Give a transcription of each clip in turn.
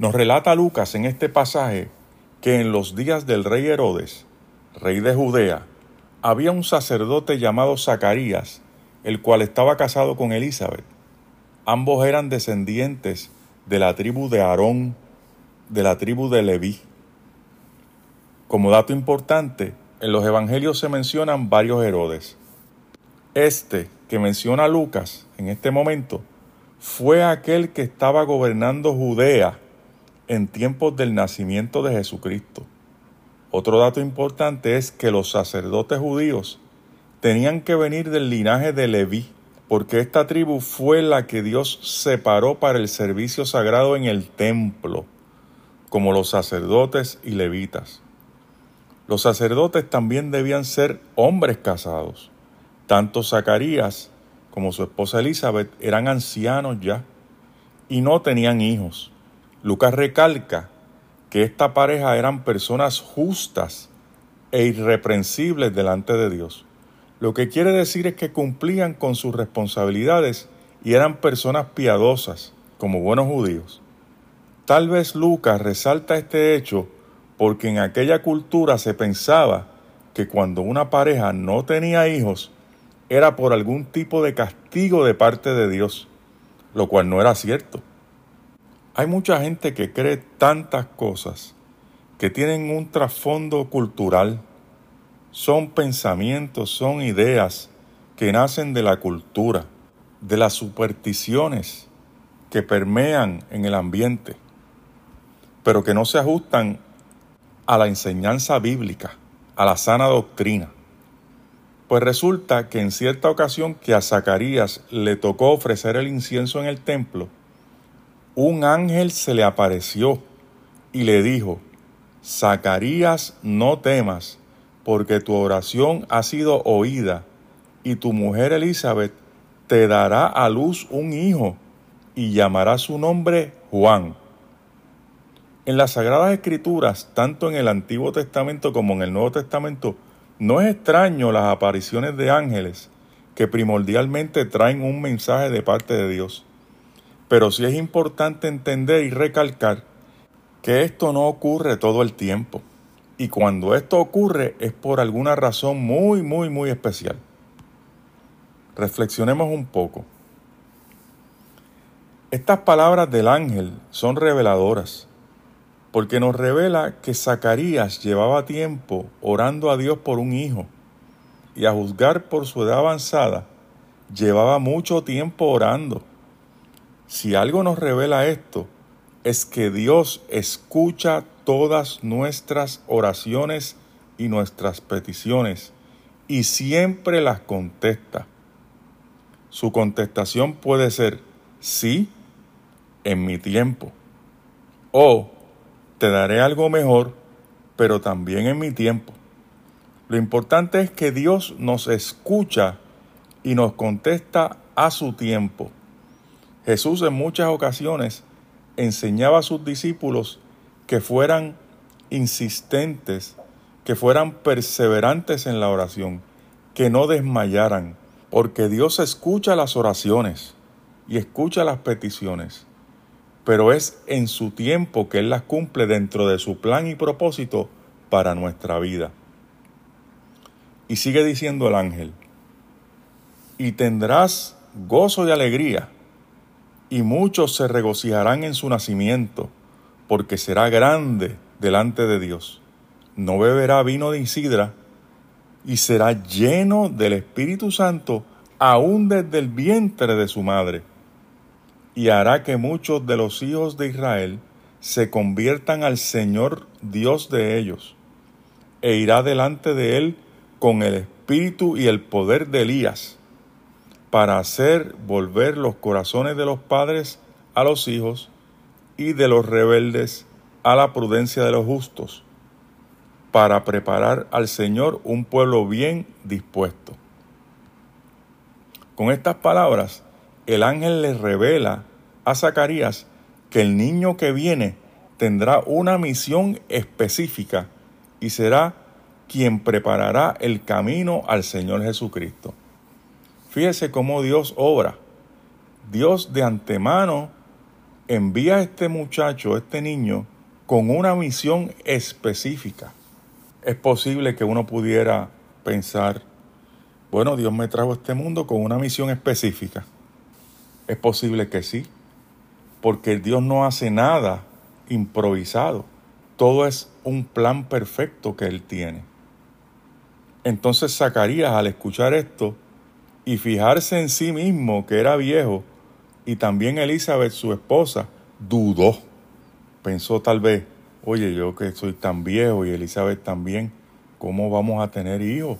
Nos relata Lucas en este pasaje que en los días del rey Herodes, rey de Judea, había un sacerdote llamado Zacarías, el cual estaba casado con Elizabeth. Ambos eran descendientes de la tribu de Aarón, de la tribu de Leví. Como dato importante, en los evangelios se mencionan varios Herodes. Este que menciona Lucas en este momento fue aquel que estaba gobernando Judea en tiempos del nacimiento de Jesucristo. Otro dato importante es que los sacerdotes judíos tenían que venir del linaje de Leví, porque esta tribu fue la que Dios separó para el servicio sagrado en el templo, como los sacerdotes y levitas. Los sacerdotes también debían ser hombres casados. Tanto Zacarías como su esposa Elizabeth eran ancianos ya y no tenían hijos. Lucas recalca que esta pareja eran personas justas e irreprensibles delante de Dios. Lo que quiere decir es que cumplían con sus responsabilidades y eran personas piadosas, como buenos judíos. Tal vez Lucas resalta este hecho porque en aquella cultura se pensaba que cuando una pareja no tenía hijos era por algún tipo de castigo de parte de Dios, lo cual no era cierto. Hay mucha gente que cree tantas cosas que tienen un trasfondo cultural. Son pensamientos, son ideas que nacen de la cultura, de las supersticiones que permean en el ambiente, pero que no se ajustan a la enseñanza bíblica, a la sana doctrina. Pues resulta que en cierta ocasión que a Zacarías le tocó ofrecer el incienso en el templo, un ángel se le apareció y le dijo, Zacarías, no temas, porque tu oración ha sido oída, y tu mujer Elizabeth te dará a luz un hijo, y llamará su nombre Juan. En las Sagradas Escrituras, tanto en el Antiguo Testamento como en el Nuevo Testamento, no es extraño las apariciones de ángeles que primordialmente traen un mensaje de parte de Dios. Pero sí es importante entender y recalcar que esto no ocurre todo el tiempo. Y cuando esto ocurre es por alguna razón muy, muy, muy especial. Reflexionemos un poco. Estas palabras del ángel son reveladoras, porque nos revela que Zacarías llevaba tiempo orando a Dios por un hijo, y a juzgar por su edad avanzada, llevaba mucho tiempo orando. Si algo nos revela esto, es que Dios escucha todas nuestras oraciones y nuestras peticiones y siempre las contesta. Su contestación puede ser sí en mi tiempo o te daré algo mejor, pero también en mi tiempo. Lo importante es que Dios nos escucha y nos contesta a su tiempo. Jesús en muchas ocasiones enseñaba a sus discípulos que fueran insistentes, que fueran perseverantes en la oración, que no desmayaran, porque Dios escucha las oraciones y escucha las peticiones, pero es en su tiempo que Él las cumple dentro de su plan y propósito para nuestra vida. Y sigue diciendo el ángel, y tendrás gozo y alegría y muchos se regocijarán en su nacimiento, porque será grande delante de Dios. No beberá vino de sidra, y será lleno del Espíritu Santo aún desde el vientre de su madre. Y hará que muchos de los hijos de Israel se conviertan al Señor Dios de ellos, e irá delante de él con el espíritu y el poder de Elías para hacer volver los corazones de los padres a los hijos y de los rebeldes a la prudencia de los justos, para preparar al Señor un pueblo bien dispuesto. Con estas palabras, el ángel le revela a Zacarías que el niño que viene tendrá una misión específica y será quien preparará el camino al Señor Jesucristo. Fíjese cómo Dios obra. Dios de antemano envía a este muchacho, a este niño, con una misión específica. Es posible que uno pudiera pensar, bueno, Dios me trajo a este mundo con una misión específica. Es posible que sí, porque Dios no hace nada improvisado. Todo es un plan perfecto que Él tiene. Entonces Zacarías al escuchar esto y fijarse en sí mismo que era viejo, y también Elizabeth, su esposa, dudó. Pensó tal vez, oye, yo que soy tan viejo y Elizabeth también, ¿cómo vamos a tener hijos?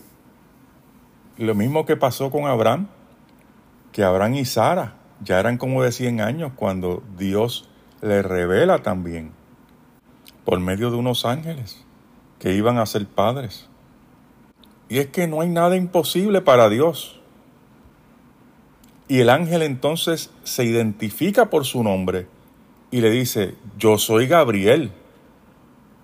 Lo mismo que pasó con Abraham, que Abraham y Sara ya eran como de 100 años cuando Dios le revela también, por medio de unos ángeles, que iban a ser padres. Y es que no hay nada imposible para Dios. Y el ángel entonces se identifica por su nombre y le dice, yo soy Gabriel.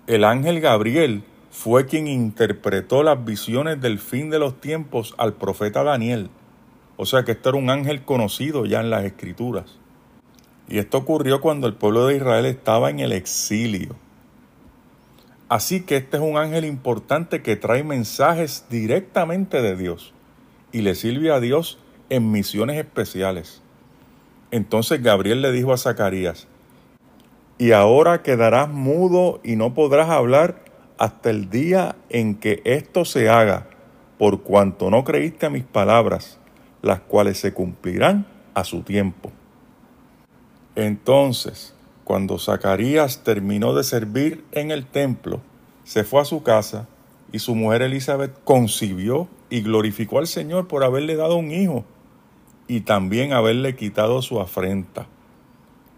El ángel Gabriel fue quien interpretó las visiones del fin de los tiempos al profeta Daniel. O sea que este era un ángel conocido ya en las escrituras. Y esto ocurrió cuando el pueblo de Israel estaba en el exilio. Así que este es un ángel importante que trae mensajes directamente de Dios y le sirve a Dios en misiones especiales. Entonces Gabriel le dijo a Zacarías, y ahora quedarás mudo y no podrás hablar hasta el día en que esto se haga, por cuanto no creíste a mis palabras, las cuales se cumplirán a su tiempo. Entonces, cuando Zacarías terminó de servir en el templo, se fue a su casa y su mujer Elizabeth concibió y glorificó al Señor por haberle dado un hijo y también haberle quitado su afrenta.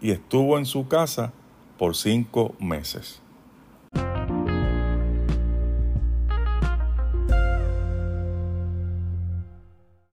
Y estuvo en su casa por cinco meses.